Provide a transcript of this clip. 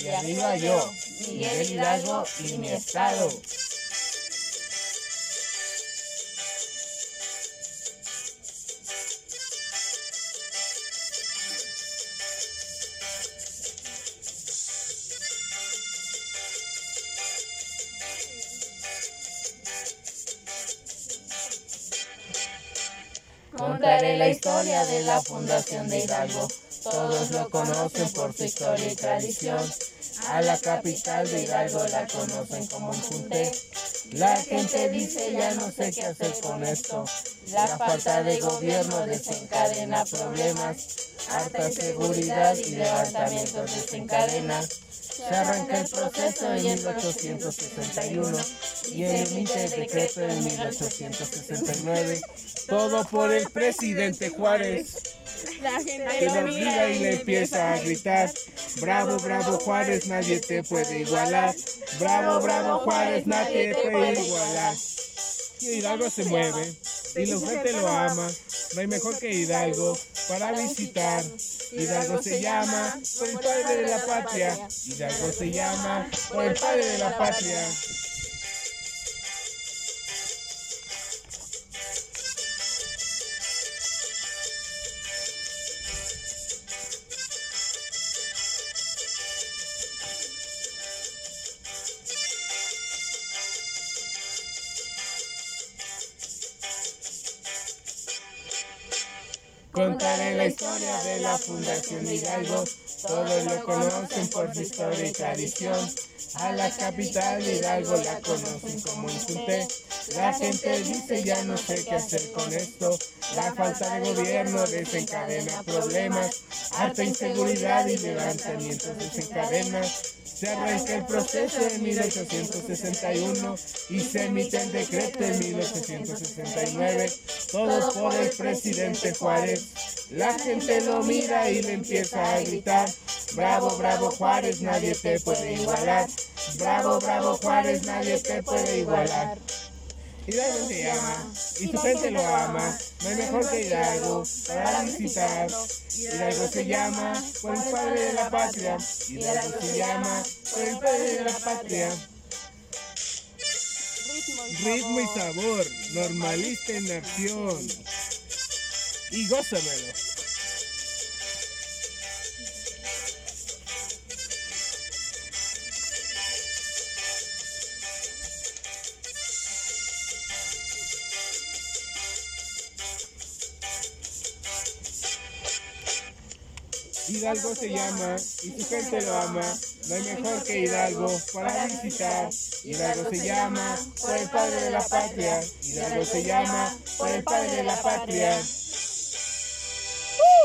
y arriba yo, Miguel Hidalgo y mi estado. Contaré la historia de la fundación de Hidalgo. Todos lo conocen por su historia y tradición. A la capital de Hidalgo la conocen como un junte. La gente dice ya no sé qué hacer con esto. La falta de gobierno desencadena problemas. Harta seguridad y levantamientos desencadena. Se arranca el proceso en 1861 y emite el decreto en 1869. Todo por el presidente Juárez. La gente lo mira y le empieza a gritar. Bravo, bravo Juárez, nadie te puede igualar. Bravo, bravo Juárez, nadie te puede igualar. Y Hidalgo se mueve y la gente lo ama. No hay mejor que Hidalgo para visitar. Hidalgo se llama por el padre de la patria. Hidalgo se llama por el padre de la patria. Contaré la historia de la Fundación Hidalgo. Todos lo conocen por su historia y tradición. A la capital de Hidalgo la conocen como Insunte. La gente dice ya no sé qué hacer con esto. La falta de gobierno desencadena problemas. Harta inseguridad y levantamientos desencadena. Se arranca el proceso en 1861 y se emite el decreto en 1869. Todo por el presidente Juárez. La gente lo mira y le empieza a gritar. Bravo, bravo Juárez, nadie te puede igualar. Bravo, bravo Juárez, nadie te puede igualar. Hidalgo se llama y su gente lo ama. No hay mejor que Hidalgo para visitar. Hidalgo se llama por el padre de la patria. Hidalgo se llama por el padre de la patria. Ritmo y sabor, normalista en acción. Y gózamelo. Hidalgo se llama y su gente lo ama. No hay mejor que Hidalgo para visitar. Hidalgo se llama por el padre de la patria. Hidalgo se llama por el padre de la patria.